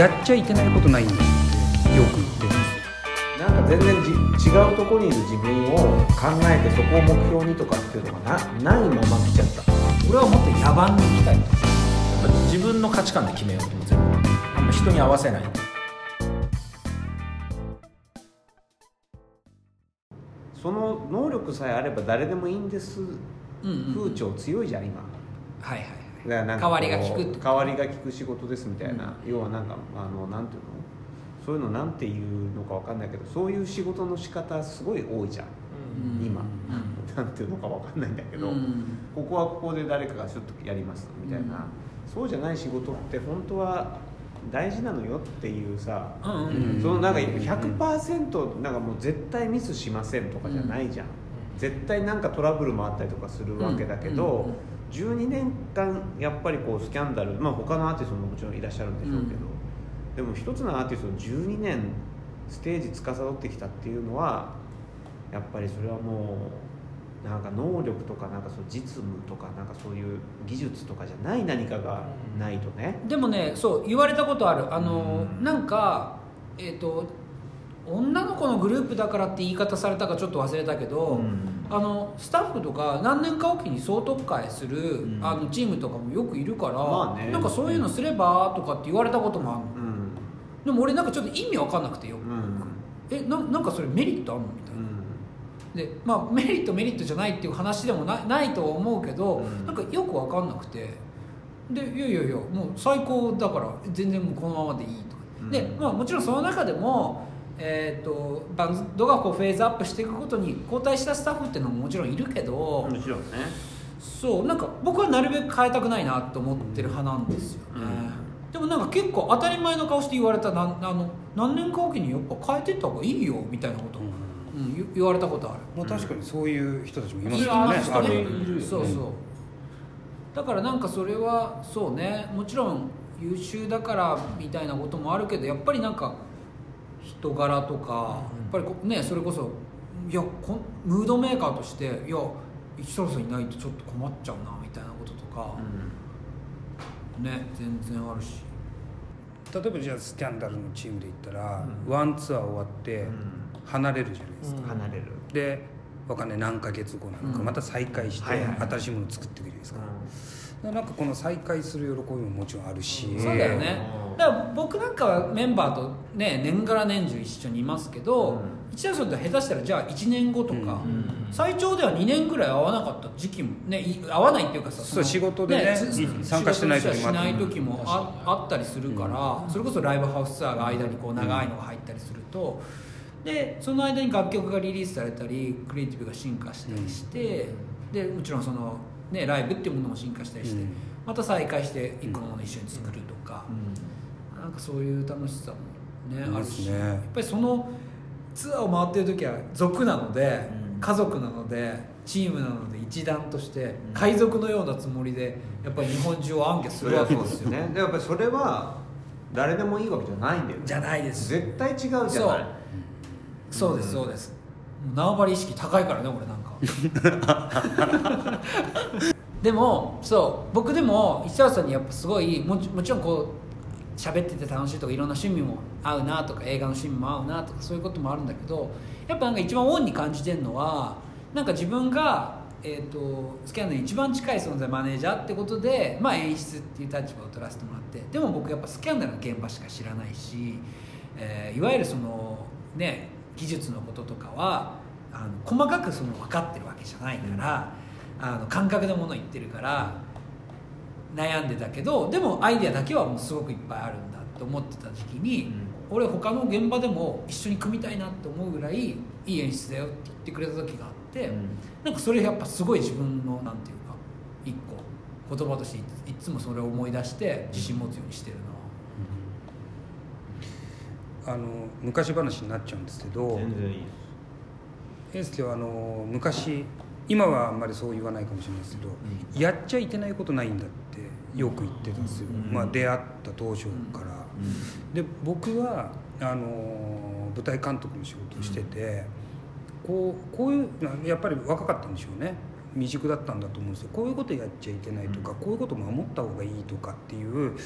やっちゃいけないことないんだってよく言ってるんです。なんか全然じ違うところにいる自分を考えてそこを目標にとかっていうのがなないまま来ちゃった。俺はもっと野蛮に行きたいと自分の価値観で決めようと全部。あんま人に合わせない。その能力さえあれば誰でもいいんです。風潮強いじゃん今。はいはい代わりがこう利くって代わりが利く仕事ですみたいな、要はなんかあのなんていうの？そういうのなんていうのかわかんないけどそういう仕事の仕方すごい多いじゃん、今、なんていうのかわかんないんだけど、うん。ここはここで誰かがちょっとやりますみたいな、そうじゃない仕事って本当は大事なのよっていうさ、うんうん。そのなんか100%なんかもう絶対ミスしませんとかじゃないじゃん、絶対なんかトラブルもあったりとかするわけだけど、うんうん。うん12年間やっぱりこうスキャンダルまあ他のアーティストももちろんいらっしゃるんでしょうけど、でも一つのアーティストの12年ステージ司ってきたっていうのはやっぱりそれはもうなんか能力とかなんかその実務とかなんかそういう技術とかじゃない何かがないとね、でもねそう言われたことある。あの、うん。なんかえっ、と女の子のグループだからって言い方されたかちょっと忘れたけど、あのスタッフとか何年かおきに総特会する、うん。あのチームとかもよくいるから、まあね。なんかそういうのすればとかって言われたこともあるの。うん。でも俺なんかちょっと意味わかんなくてよ、うん。えななんかそれメリットあんのみたいな、でまあメリットメリットじゃないっていう話でもなないとは思うけど、うん。なんかよく分かんなくて。でいやいやいやもう最高だから全然もうこのままでいいとか、うん。で、まあ、もちろんその中でも、えー、とバンドがこうフェーズアップしていくことに交代したスタッフっていうのももちろんいるけど、もちろんね。そうなんか僕はなるべく変えたくないなと思ってる派なんですよね、でもなんか結構当たり前の顔して言われたなあの何年かおきにやっぱ変えてった方がいいよみたいなこと、うん。言言われたことある。まあ確かにそういう人たちもいますいよね。ますよねある。いるよね。そうそう。だからなんかそれはそうね。もちろん優秀だからみたいなこともあるけどやっぱりなんか人柄とか、やっぱりこねそれこそいやこんムードメーカーとしていや石原さんいないとちょっと困っちゃうなみたいなこととか、ね全然あるし。例えばじゃあスキャンダルのチームで言ったら、ワンツアー終わって離れるじゃないですか、離れる、でわかんない何ヶ月後なのか、うん。また再会して新しいものを作っていくじゃないですか,、なんかこの再会する喜びももちろんあるし、そうだよね。うんだから僕なんかはメンバーとね年がら年中一緒にいますけど、うん。一年生と下手したらじゃあ1年後とか、うん。最長では2年ぐらい会わなかった時期もねい会わないっていうかさそうの仕事でねつうん。参加してない時もしない時もああったりするから、それこそライブハウスツアーが間にこう長いのが入ったりすると、でその間に楽曲がリリースされたりクリエイティブが進化したりして、でもちろんその、ね、ライブっていうものも進化したりして、うん。また再開して一個のものを一緒に作るとか、なんかそういう楽しさもねあるし、やっぱりそのツアーを回ってる時は族なので、うん。家族なのでチームなので一団として海賊のようなつもりでやっぱり日本中を暗記するわけでよ。そうですすよね。でやっぱりそれは誰でもいいわけじゃないんだよね。じゃないです。絶対違うじゃない。そう。そうですそうです。もう縄張り意識高いからね俺なんか でもそう僕でも石原さんにやっぱすごいももちろんこう喋ってて楽しいとかいろんな趣味も合うなとか映画の趣味も合うなとかそういうこともあるんだけどやっぱなんか一番オンに感じてるのはなんか自分が、えー、とスキャンダルに一番近い存在マネージャーってことで、まあ、演出っていう立場を取らせてもらってでも僕やっぱスキャンダルの現場しか知らないし、えーいわゆるそのね技術のこととかはあの細かくその分かってるわけじゃないから、あの感覚でもの言ってるから悩んでたけどでもアイデアだけはもうすごくいっぱいあるんだって思ってた時期に、俺他の現場でも一緒に組みたいなって思うぐらいいい演出だよって言ってくれた時があって、なんかそれやっぱすごい自分のなんていうか一個言葉としていいつもそれを思い出して自信持つようにしてるな、あの昔話になっちゃうんですけど全然いい英介はあの昔今はあんまりそう言わないかもしれないですけど、やっちゃいけないことないんだってよく言ってたんですよ、うん。まあ、出会った当初から、で僕はあの舞台監督の仕事をしてて、こうこういうなやっぱり若かったんでしょうね。未熟だったんだと思うんですよ。こういうことやっちゃいけないとか、こういうこと守った方がいいとかっていう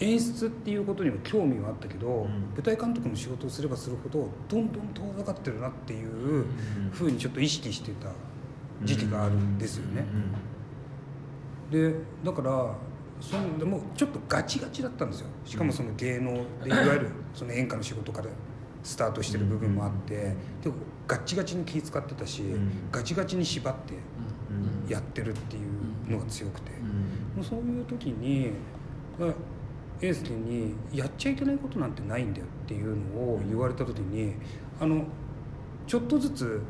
演出っていうことには興味はあったけど、ん。舞台監督の仕事をすればするほどどんどん遠ざかってるなっていうふうにちょっと意識してた時期があるんですよね。でだからそのでもちょっとガチガチだったんですよ。しかもその芸能でいわゆるその演歌の仕事からスタートしてる部分もあってでガッチガチに気使ってたし、ん。ガチガチに縛ってうん。やってるっていうのが強くて、うん。もうそういう時にまあ英介に「やっちゃいけないことなんてないんだよ」っていうのを言われた時にあのちょっとずつ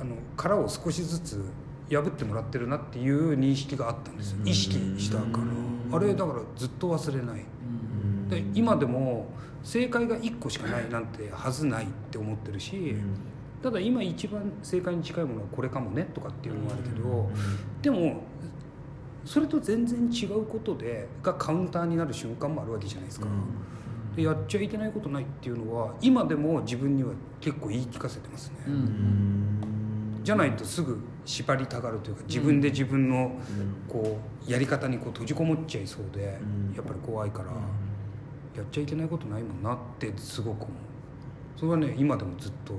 あの殻を少しずつ破ってもらってるなっていう認識があったんですよ。意識したから。あれだからずっと忘れない。で今でも正解が1個しかないなんてはずないって思ってるし、ただ今一番正解に近いものはこれかもねとかっていうのもあるけど、でもそれと全然違うことでがカウンターになる瞬間もあるわけじゃないですか、でやっちゃいけないことないっていうのは今でも自分には結構言い聞かせてますね、じゃないとすぐ縛りたがるというか自分で自分のこうやり方にこう閉じこもっちゃいそうで、うん。やっぱり怖いから、やっちゃいけないことないもんなってすごく思う。それはね今でもずっと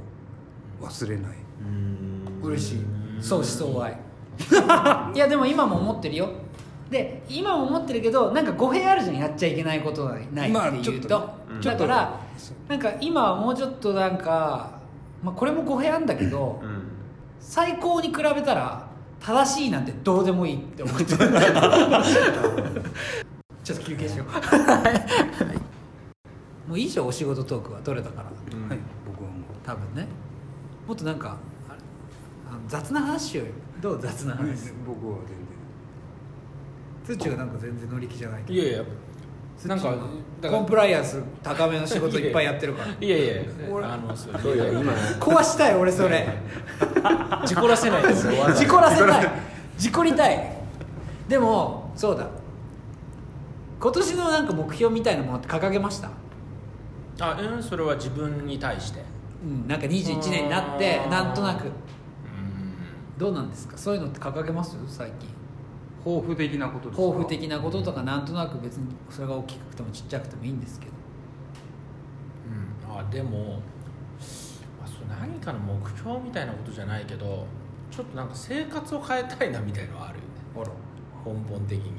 忘れない。嬉しい。相思相愛 いやでも今も思ってるよ。で今も思ってるけどなんか語弊あるじゃんやっちゃいけないことはないまあっていうと,、ちょっとね。うん。だからそうなんか今はもうちょっとなんか、まあ、これも語弊あるんだけど、最高に比べたら正しいなんてどうでもいいって思ってる。ちょっと休憩しよう。もうい。いじゃんお仕事トークは取れたから。はい。僕はもう。多分ね。もっとなんか雑な話しようよどう雑な話？僕は全ツッチーがなんか全然乗り気じゃないけどいやいや。なんかだからコンプライアンス高めの仕事いっぱいやってるから。いやいや俺あのそう。いや今。壊したい俺それ。事故らせない。ですよ事故らせたい。事故りたい。でもそうだ。今年のなんか目標みたいなものって掲げました？あうんそれは自分に対して。うんなんか21年になってあー。なんとなく。うんどうなんですか？そういうのって掲げます？最近。抱負的なことですか？抱負的なこととかなんとなく別にそれが大きくてもちっちゃくてもいいんですけど。うん。あでも、まあ、そう何かの目標みたいなことじゃないけどちょっとなんか生活を変えたいなみたいのはあるよね。あら。根本的に。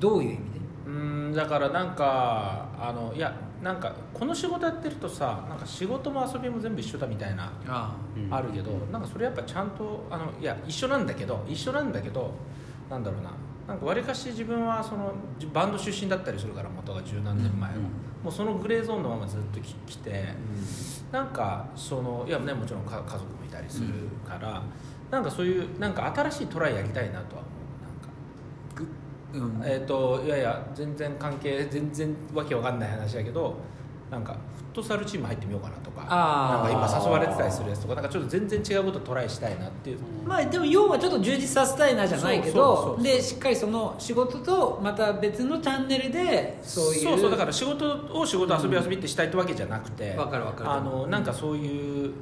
どういう意味で？うんだからなんかあのいやなんかこの仕事やってるとさなんか仕事も遊びも全部一緒だみたいなあうん。あるけどなんかそれやっぱちゃんとあのいや一緒なんだけど一緒なんだけどなんだろうななんかわりかし自分はそのじバンド出身だったりするから元が十何年前は、うん。もうそのグレーゾーンのままずっとき来て、なんかそのいやねもちろんか家族もいたりするから、なんかそういうなんか新しいトライやりたいなとは思うなん。えー、といやいや全然関係全然わけわかんない話だけどなんかフットサルチーム入ってみようかなとかなんか今誘われてたりするやつとかなんかちょっと全然違うことトライしたいなっていう、まあでも要はちょっと充実させたいなじゃないけどでしっかりその仕事とまた別のチャンネルでそういうそうそうだから仕事を仕事遊び遊びってしたいってわけじゃなくてわかるわかる。あのなんかそういう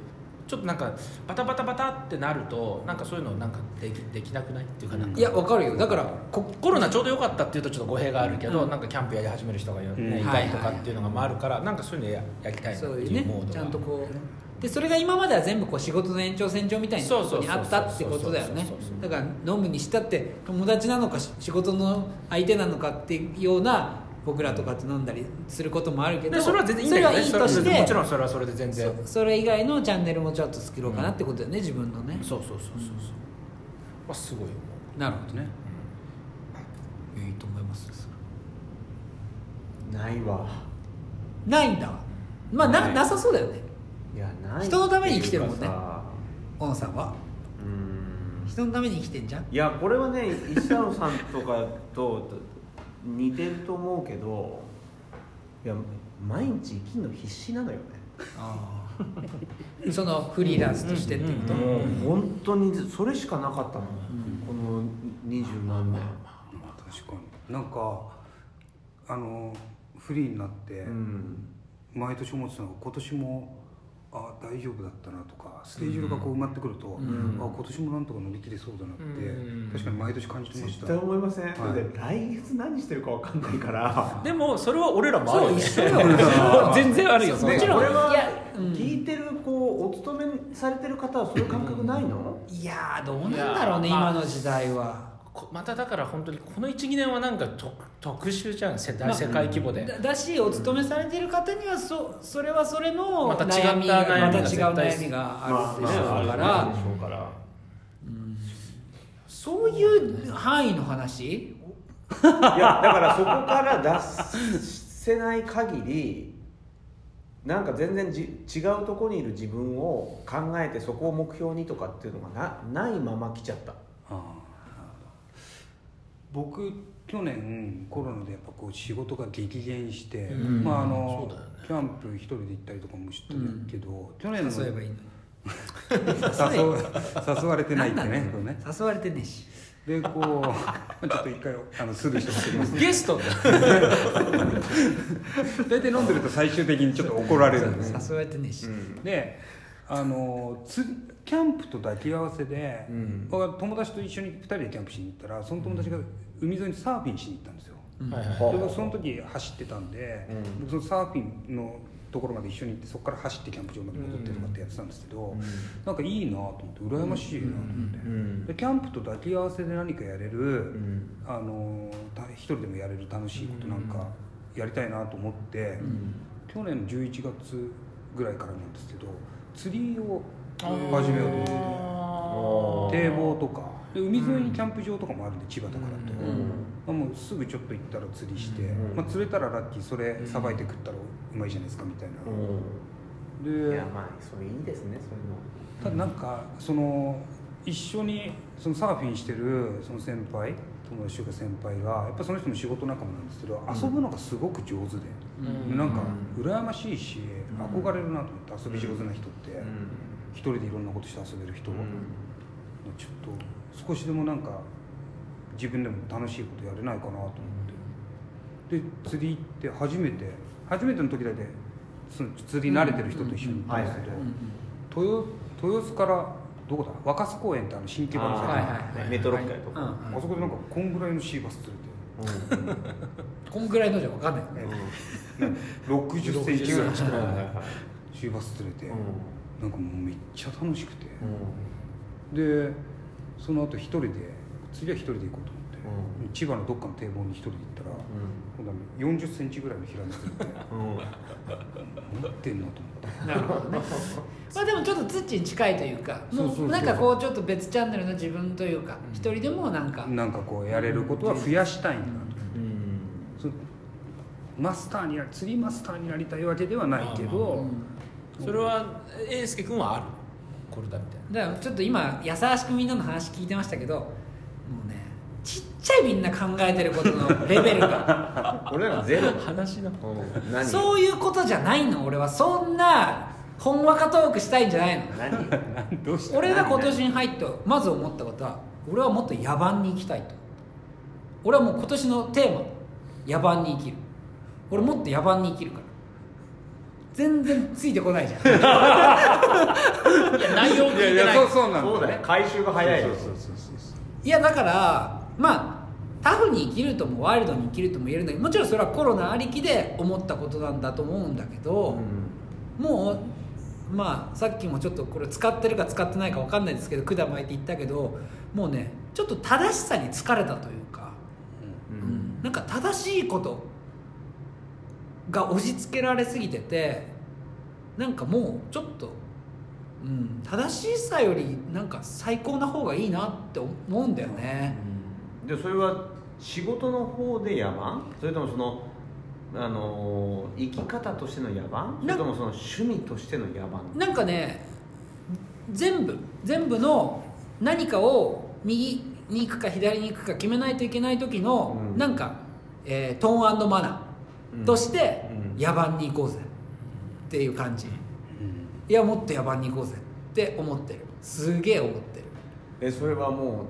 ちょっとなんかバタバタバタってなるとなんかそういうのなんかできできなくないっていうかな。んかいやわかるよ。だからこコロナちょうどよかったっていうとちょっと語弊があるけど、うん。なんかキャンプやり始める人が、いたりとかっていうのがまああるから、なんかそういうのややりたいなってそういうねちゃんとこう。でそれが今までは全部こう仕事の延長線上みたいにあったってことだよね。だから飲むにしたって友達なのかし仕事の相手なのかっていうような僕らとかと飲んだりすることもあるけどでそれは全然いいんだけど、ね、それはいいとしてもちろんそれはそれで全然。そそれ以外のチャンネルもちょっと作ろうかなってことだよね、自分のね。そうそうそうそうそう、まあ、すごいなるほどねいいと思います。ないわ。ないんだ。まあななさそうだよね。いやない。人のために生きてるもんね。小野さんは。うん。人のために生きてんじゃん。いやこれはね石野さんとかと似てると思うけどいや毎日生きるの必死なのよね。そのフリーランスとしてっていうこと、もう本当にそれしかなかったの、この二十何年、まあ確かに。なんかあのフリーになって、うん。毎年思ってたのが今年もあ大丈夫だったなとかステージ上がこう埋まってくると、ん。あ今年もなんとか乗り切れそうだなって、うん。確かに毎年感じてました。絶対思いません、はい。だって来月何してるか分かんないから。でもそれは俺らもあるよ。ねそう一緒よ。全然あるよ。もちろん。これはいやうん。聞いてるこうお勤めされてる方はそういう感覚ないの、いやーどうなんだろうね今の時代は。こまただから本当にこの12年はなんか特特殊じゃん世まあ世界規模で、だだしお勤めされてる方にはそそれはそれのまた違った悩みが悩みがまた違う悩みがあるでしょうまあまあから。あるでしょうか。らそういう範囲の話？いやだからそこから脱せない限りなんか全然じ違うところにいる自分を考えてそこを目標にとかっていうのがなないまま来ちゃった僕去年コロナでやっぱこう仕事が激減して、うん。まああの、ね。キャンプ一人で行ったりとかもしてるけど、去年の誘えばいいのに。誘わ誘われてないってね。ね。誘われてねえし。でこう ちょっと一回あのスルーしてもらってますゲスト？だ 大体飲んでると最終的にちょっと怒られるんです誘われてねえし、であのつキャンプと抱き合わせで、うん。僕は友達と一緒に2人でキャンプしに行ったらその友達が海沿いにサーフィンしに行ったんですよ、はいはい。で僕その時走ってたんで、うん。僕そのサーフィンのところまで一緒に行ってそこから走ってキャンプ場まで戻ってとかってやってたんですけど、なんかいいなと思って羨ましいなと思って、うん。でキャンプと抱き合わせで何かやれる、うん。あのた一人でもやれる楽しいことなんかやりたいなと思って、去年の11月ぐらいからなんですけど釣りを始めようと思って堤防とか。で海沿いにキャンプ場とかもあるんで千葉だからと、うん。まあ、もうすぐちょっと行ったら釣りして、うん。まあ、釣れたらラッキー。それさばいて食ったらうまいじゃないですかみたいな、うん。いでやまあそれいいですねそういうの。ただなんかその一緒にそのサーフィンしてるその先輩友達というか先輩がやっぱその人の仕事仲間なんですけど、遊ぶのがすごく上手で、うん。なんか羨ましいし、憧れるなと思って遊び上手な人って、うん。一人でいろんなことして遊べる人、うん。ちょっと少しでもなんか自分でも楽しいことやれないかなと思って。で釣り行って初めて初めての時だけその釣り慣れてる人と一緒に行ったんですけど、豊豊洲からどこだ？若洲公園ってあの新規場のあーはいはいはいメトロッとか、うん。あそこでなんかこんぐらいのシーバス釣れてこんぐらいのじゃ分かんない60センチぐらいのはいはいはいシーバス釣れて、うん。なんかもうめっちゃ楽しくて、うでその後一人で次は一人で行こうと思って、う千葉のどっかの堤防に一人で行ったら、今度は40センチぐらいのヒラメてうん。持ってんなと思って。なるほどね。まあでもちょっとツッチに近いというかもうなんかこうちょっと別チャンネルの自分というか一人でもなんか。なんかこうやれることは増やしたいん。だなと、マスターにな釣りマスターになりたいわけではないけど、それは英介君はある？これだみたいな。だからちょっと今優しくみんなの話聞いてましたけどもうねちっちゃいみんな考えてることのレベルが。俺らがゼロ。話の。うん。何？そういうことじゃないの。俺はそんなほんわかトークしたいんじゃないの。何？どうした？俺が今年に入ってまず思ったことは俺はもっと野蛮に生きたいと。俺はもう今年のテーマ野蛮に生きる。俺もっと野蛮に生きるから。全然ついてこないじゃん。いや内容聞いてない。そうそうなんだそうだよ。回収が早いよ。そうそうそうそうそう。いやだからまあタフに生きるともワイルドに生きるとも言えるんだけどもちろんそれはコロナありきで思ったことなんだと思うんだけど、もうまあさっきもちょっとこれ使ってるか使ってないか分かんないですけど管巻いて言ったけどもうねちょっと正しさに疲れたというか、うん。なんか正しいことが押し付けられすぎててなんかもうちょっと、うん、正しさよりなんか最高な方がいいなって思うんだよね、でそれは仕事の方で野蛮？それともそのあのー生き方としての野蛮？それともその趣味としての野蛮？なんかね全部全部の何かを右に行くか左に行くか決めないといけない時の、うん。なんか、えートーンマナーとして、うん。野蛮に行こうぜ。っていう感じ、いやもっと野蛮に行こうぜって思ってる。すげえ思ってる。えそれはもう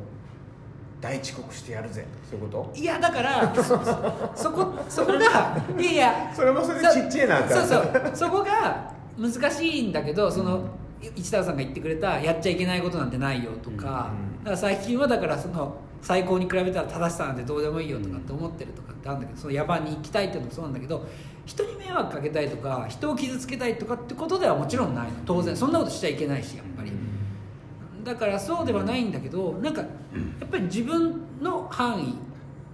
大遅刻してやるぜ。そういうこと？いやだからそそこそこがいやいやそれもそれでちっちゃいなそうそう。そこが難しいんだけどその市田さんが言ってくれたやっちゃいけないことなんてないよとか,、うんだから最近はだからその最高に比べたら正しさなんてどうでもいいよとかって思ってるとかってあるんだけどその野蛮に行きたいっていうのもそうなんだけど人に迷惑かけたいとか人を傷つけたいとかってことではもちろんないの。当然そんなことしちゃいけないしやっぱり。だからそうではないんだけどなんかやっぱり自分の範囲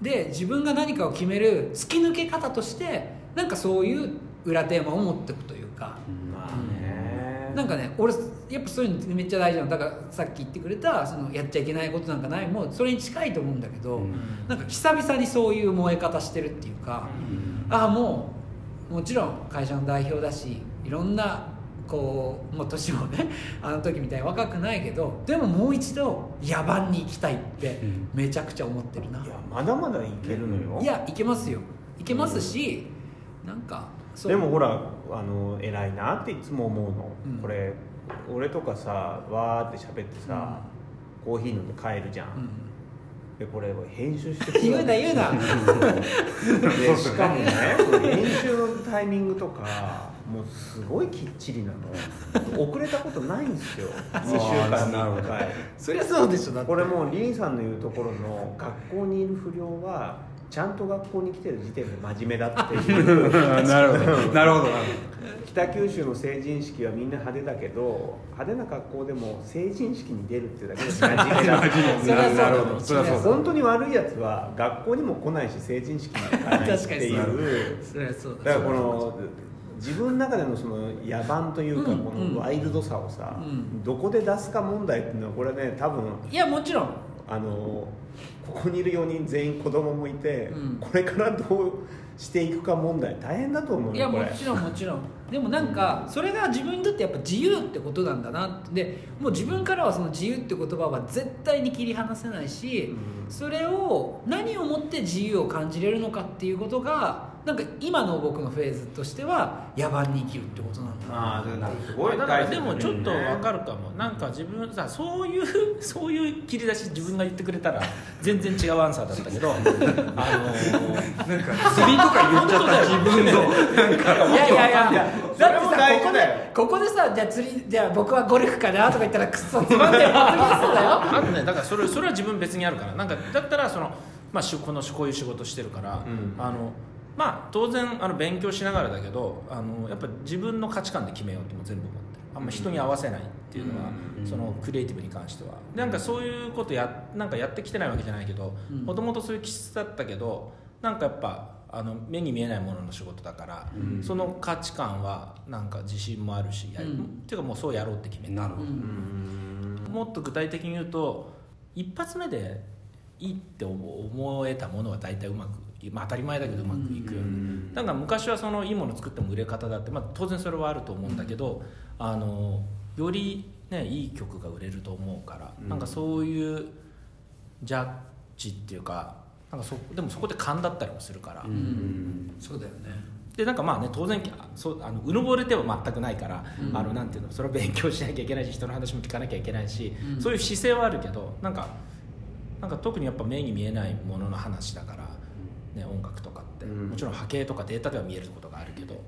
で自分が何かを決める突き抜け方としてなんかそういう裏テーマを持っていくというか、まあね。なんかね俺やっぱそういうのめっちゃ大事なの。だからさっき言ってくれたそのやっちゃいけないことなんかないもそれに近いと思うんだけど、うん。なんか久々にそういう燃え方してるっていうか、ああもうもちろん会社の代表だしいろんなこうもう年もね あの時みたいに若くないけどでももう一度野蛮に行きたいってうん。めちゃくちゃ思ってるな、いやまだまだいけるのよ。いやいけますよ。いけますし、なんかそう。でもほらあの偉いなっていつも思うの、うん。これ俺とかさわーって喋ってさ、コーヒー飲んで帰るじゃん、うん。でこれ編集して 言うな言うな。でしかもね編集のタイミングとかもうすごいきっちりなの。遅れたことないんですよ。2週間に1回そりゃそうでしょこれもうリンさんの言うところの学校にいる不良はちゃんと学校に来てる時点で真面目だっていう。なるほどなるほど。北九州の成人式はみんな派手だけど派手な格好でも成人式に出るっていうだけで真面目だなるほどそりゃそうだ本当に悪いやつは学校にも来ないし成人式にも行かないっていう。そりゃそうだ。だからこの自分の中でのその野蛮というかうんこのワイルドさをさ、うん。どこで出すか問題っていうのはこれね多分いやもちろん。あのここにいる4人全員子供もいて、うん。これからどうしていくか問題大変だと思ういやもちろんもちろん。でもなんかそれが自分にとってやっぱ自由ってことなんだなって。でもう自分からはその自由って言葉は絶対に切り離せないし、うん。それを何をもって自由を感じれるのかっていうことがなんか今の僕のフェーズとしては野蛮に生きるってことなんだあすごいだから大事でもちょっとわかるるかも。なんか自分さそういう そういう切り出し自分が言ってくれたら全然違うアンサーだったけど。あのーなんか釣りとか言っちゃった自分の。い。やいやいやだってさここでここでさじゃあ釣りじゃあ僕はゴルフかなとか言ったらクソつまんでるポッドキャストだよ。あとね。だからそれそれは自分別にあるから。なんかだったらその、まあ、しこのこういう仕事してるから、うん。あのまあ当然あの勉強しながらだけどあのやっぱ自分の価値観で決めようっても全部思ってる。あんま人に合わせないっていうのは、うん。そのクリエイティブに関しては。なんかそういうことやなんかやってきてないわけじゃないけどうん。もともとそういう気質だったけどなんかやっぱあの目に見えないものの仕事だから、うん。その価値観はなんか自信もあるし、やうん。っていうかもうそうやろうって決めた。なるほどうん。もっと具体的に言うと一発目でいいって思思えたものは大体うまくいまあ当たり前だけどうまくいく。ようにだから昔はそのいいもの作っても売れ方だって、まあ、当然それはあると思うんだけどあのより、ね、いい曲が売れると思うから、うん。なんかそういうジャッジっていうかなんかそでもそこで勘だったりもするから、うん。うんそうだよね。でなんかまあね当然あそうあのうぬぼれては全くないから、うん。あのなんていうのそれを勉強しなきゃいけないし人の話も聞かなきゃいけないし、うん。そういう姿勢はあるけどなんかなんか特にやっぱ目に見えないものの話だから、ね、音楽とかって、うん。もちろん波形とかデータでは見えることがあるけど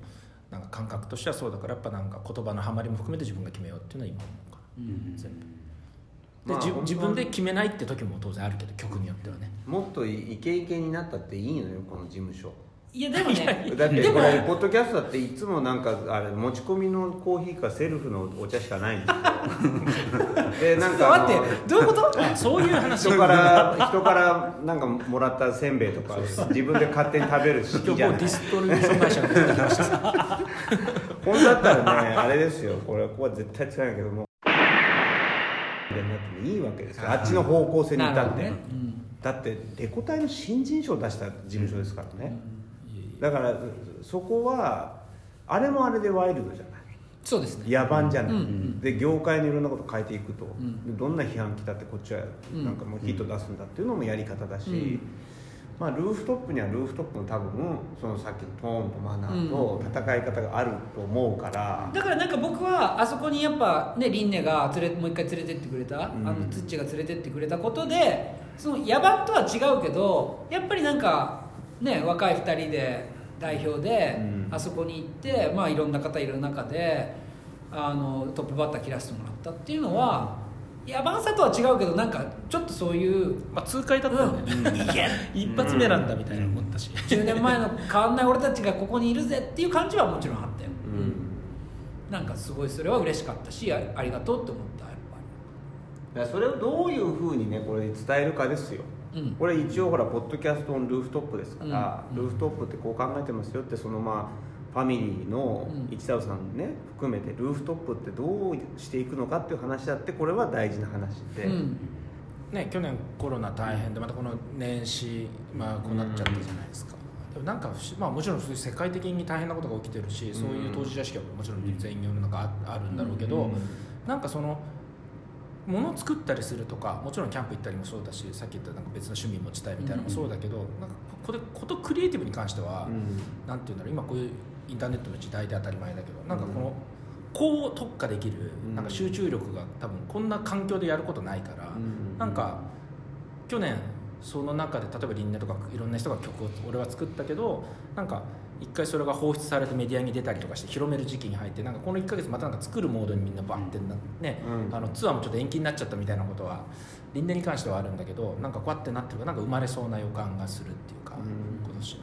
なんか感覚としてはそうだからやっぱなんか言葉のハマりも含めて自分が決めようっていうのは今思うかうんな全部。で、まあ自分で決めないって時も当然あるけど曲によってはね。もっとイケイケになったっていいのよこの事務所いやでもねだってこれポッドキャストだっていつもなんかあれ持ち込みのコーヒーかセルフのお茶しかないんですよ。でなんか待ってどういうこと？あそういう話。人から人からなんかもらったせんべいとか自分で勝手に食べるし今日もうディストリビューション会社が出てきました。さ 本当だったらねあれですよ。これここは絶対使えないけども。でなってもいいわけですよ。あっちの方向性に至って、ね。うん。だってレコ大の新人賞を出した事務所ですからね、だからそこはあれもあれでワイルドじゃない。そうですね。野蛮じゃない、うんうん。で業界のいろんなこと変えていくと、ん。でどんな批判来たってこっちはうん。なんかもうヒット出すんだっていうのもやり方だし、うん。まあ、ルーフトップにはルーフトップの多分そのさっきのトーンとマナーと戦い方があると思うから、だからなんか僕はあそこにやっぱねリンネが連れもう一回連れてってくれた、ん。あのツッチが連れてってくれたことでその野蛮とは違うけどやっぱりなんかね若い2人で代表でうん。あそこに行って、まあいろんな方いる中であのトップバッター切らせてもらったっていうのは、野蛮さとは違うけどなんかちょっとそういうまあ痛快だったよね、いや一発目なんだみたいな思ったし、10年前の変わんない俺たちがここにいるぜっていう感じはもちろんあったよ、うん。なんかすごいそれは嬉しかったしあありがとうって思ったやっぱだからそれをどういうふうにねこれ伝えるかですよ。りうん。これ一応ほらポッドキャストのルーフトップですから、うん。ルーフトップってこう考えてますよってそのまあファミリーのうん。一太郎さんね含めてルーフトップってどうしていくのかっていう話だってこれは大事な話で、うん。ね、去年コロナ大変でまたこの年始、まあ、こうなっちゃったじゃないですか、でもなんかまあ、もちろんそういう世界的に大変なことが起きてるし、そういう当事者意識はもちろん全員世の中ああるんだろうけど、うん。なんかその物を作ったりするとかもちろんキャンプ行ったりもそうだしさっき言ったなんか別の趣味持ちたいみたいなのもそうだけど、なんかこれことクリエイティブに関しては、うん。なんていうんだろう今こういうインターネットの時代で当たり前だけどなんかこの、こう特化できるうん。なんか集中力が多分こんな環境でやることないから、うん。なんか去年その中で例えばリンネとかいろんな人が曲を俺は作ったけどなんか一回それが放出されてメディアに出たりとかして広める時期に入ってなんかこの1ヶ月またなんか作るモードにみんなバッてなね、うん。あのツアーもちょっと延期になっちゃったみたいなことはリンネに関してはあるんだけどなんかこうやってなってるからなんか生まれそうな予感がするっていうか、うん。今年の、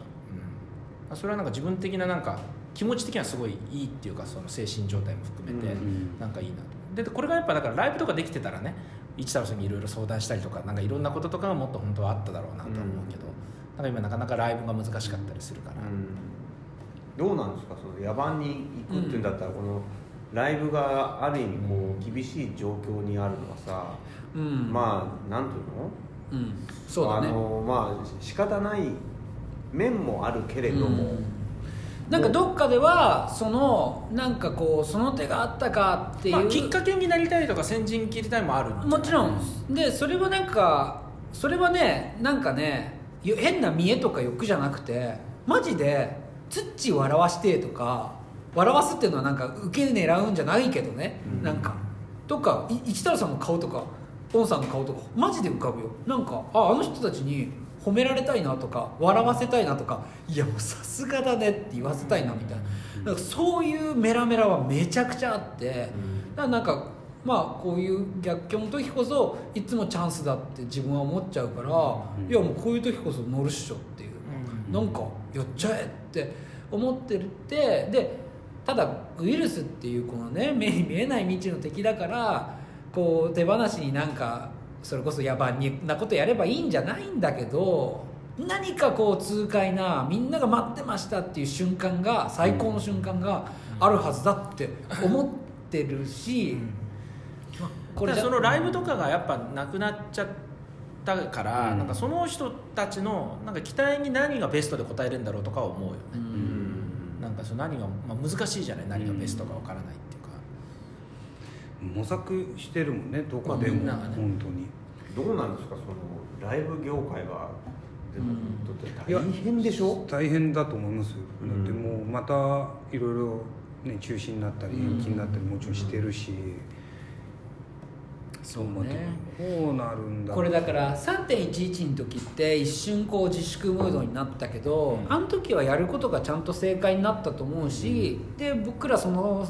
うん、それはなんか自分的ななんか気持ち的にはすごいいいっていうかその精神状態も含めて、うんなんかいいなと。でこれがやっぱだからライブとかできてたらね一太郎さんにいろいろ相談したりとかなんかいろんなこととかがもっと本当はあっただろうなとは思うけど、なんか今なかなかライブが難しかったりするから、どうなんですか？その野蛮に行くっていうんだったら、このライブがある意味こう厳しい状況にあるのはさ、うん。まあなんていうの？うん。そうだね。あのまあ仕方ない面もあるけれども、うん。なんかどっかではそのなんかこうその手があったかっていう、まあ、きっかけになりたいとか先陣切りたいもあるもちろん。でそれはなんかそれはねなんかねよ変な見栄とか欲じゃなくてマジでツッチー笑わしてとか笑わすっていうのはなんか受け狙うんじゃないけどね、うん。なんか。とかい一太郎さんの顔とかポンさんの顔とかマジで浮かぶよ。なんかああの人たちに褒められたいなとか笑わせたいなとかいやもうさすがだねって言わせたいなみたいな。なんかそういうメラメラはめちゃくちゃあって、だからなんかまあこういう逆境の時こそいつもチャンスだって自分は思っちゃうから、うん。いやもうこういう時こそ乗るっしょっていう、うん。なんかやっちゃえって思ってるってでただウイルスっていうこのね 目に見えない未知の敵だからこう手放しになんかそれこそ野蛮なことやればいいんじゃないんだけど何かこう痛快なみんなが待ってましたっていう瞬間が最高の瞬間があるはずだって思ってるし、まあこれそのライブとかがやっぱなくなっちゃったから、うん。なんかその人たちのなんか期待に何がベストで応えるんだろうとかは思うよね、うん。なんかその何が、まあ、難しいじゃない？何がベストかわからないっていうか、模索してるもんねどこでも、ね。本当に。どうなんですかそのライブ業界は。でも大変。でしょ？大変だと思いますよ、うん。だってもうまたいろいろね中止になったりうん延期になったりもちろんしてるし、そうね。こうなるんだ。これだから3.11の時って一瞬こう自粛ムードになったけど、うん。あの時はやることがちゃんと正解になったと思うし、で僕らその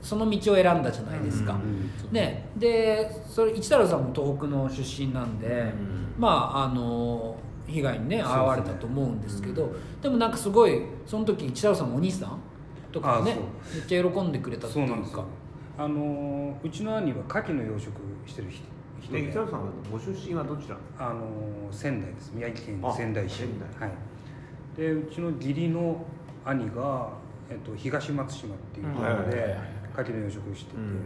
その道を選んだじゃないですか、うん。ね、でそれ一太郎さんも東北の出身なんで、まああの被害にね遭われたと思うんですけどでもなんかすごいその時一太郎さんのお兄さんとかねあめっちゃ喜んでくれたっていううか。そなんですよあのうちの兄は牡蠣の養殖してる人人で。で北野さんはご出身はどちら？あの仙台です。宮城県あ仙台市。仙台。はい。でうちの義理の兄が、えっと、東松島っていうところではい牡蠣の養殖をしてて、うん。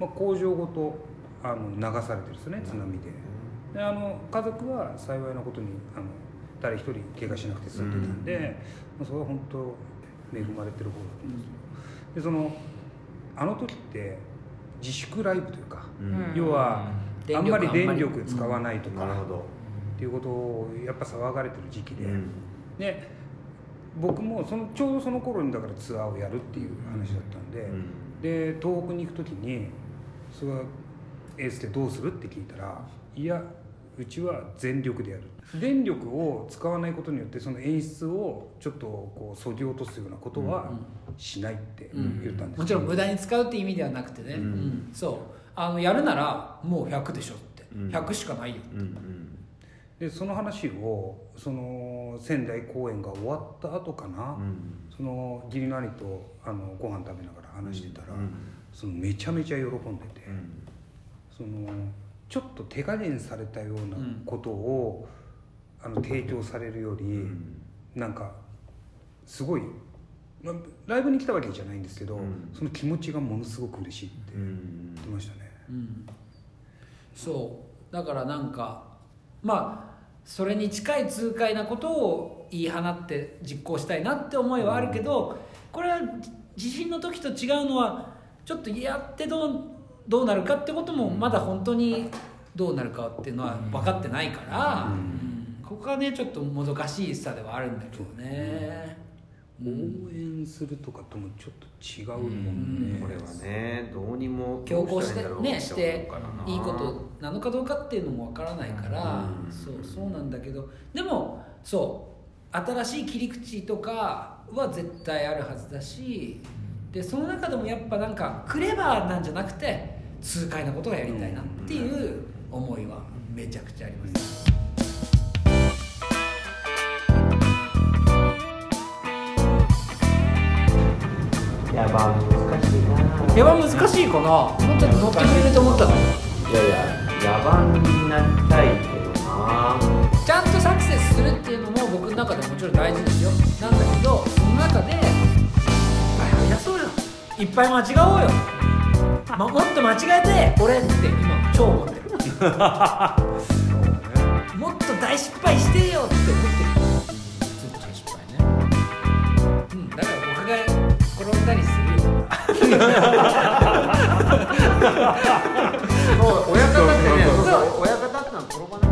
まあ、工場ごとあの流されてるんですね津波で。であの家族は幸いなことにあの誰一人怪我しなくて済んでたんで、まあ、それは本当恵まれてる方だと思うんですよ。でそのあの時って自粛ライブというか、うん。要はうん。あんまり電電力力使わないとか、っていうことをやっぱ騒がれてる時期で、うん。で僕もそのちょうどその頃にだからツアーをやるっていう話だったんで、で東北に行く時に「それはエースでどうする?」って聞いたら「いやうちは全力でやる」電力を使わないことによってその演出をちょっとこうそぎ落とすようなことはしないってうん。言ったんです。もちろん無駄に使うって意味ではなくてね、うん。うん。そう。あのやるならもう100でしょって、うん。100しかないようんうん。でその話をその仙台公演が終わった後かな、うん。その義理の兄とあのご飯食べながら話してたら、うん。そのめちゃめちゃ喜んでて、うん。そのちょっと手加減されたようなことを、あの提供されるより、うん。なんかすごい、まあ、ライブに来たわけじゃないんですけど、うん。その気持ちがものすごく嬉しいってう言んってましたね。うん。そう。だからなんかまあそれに近い痛快なことを言い放って実行したいなって思いはあるけど、これは地震の時と違うのはちょっとやってどうどうなるかってこともまだ本当にどうなるかっていうのは分かってないから、うん。うん。ここがねちょっともどかしいさではあるんだけどね。応援するとかともちょっと違うもんね。これはねどうにも強行してねしていいことなのかどうかっていうのもわからないから、うん。そうそうなんだけどでもそう新しい切り口とかは絶対あるはずだしでその中でもやっぱなんかクレバーなんじゃなくて痛快なことがやりたいなっていう思いはめちゃくちゃあります、やば難しいな。やば難しいかな。もうちょっと乗ってくれると思ったの？いやいや野蛮になりたいけどな。ちゃんとサクセスするっていうのも僕の中でもちろん大事ですよ。なんだけどその中でいっぱい吐き出そうよ。いっぱい間違おうよ、ま、もっと間違えて俺って今超思ってる。もっと大失敗してよって思ってる 親方ってね親方ってのは転ばない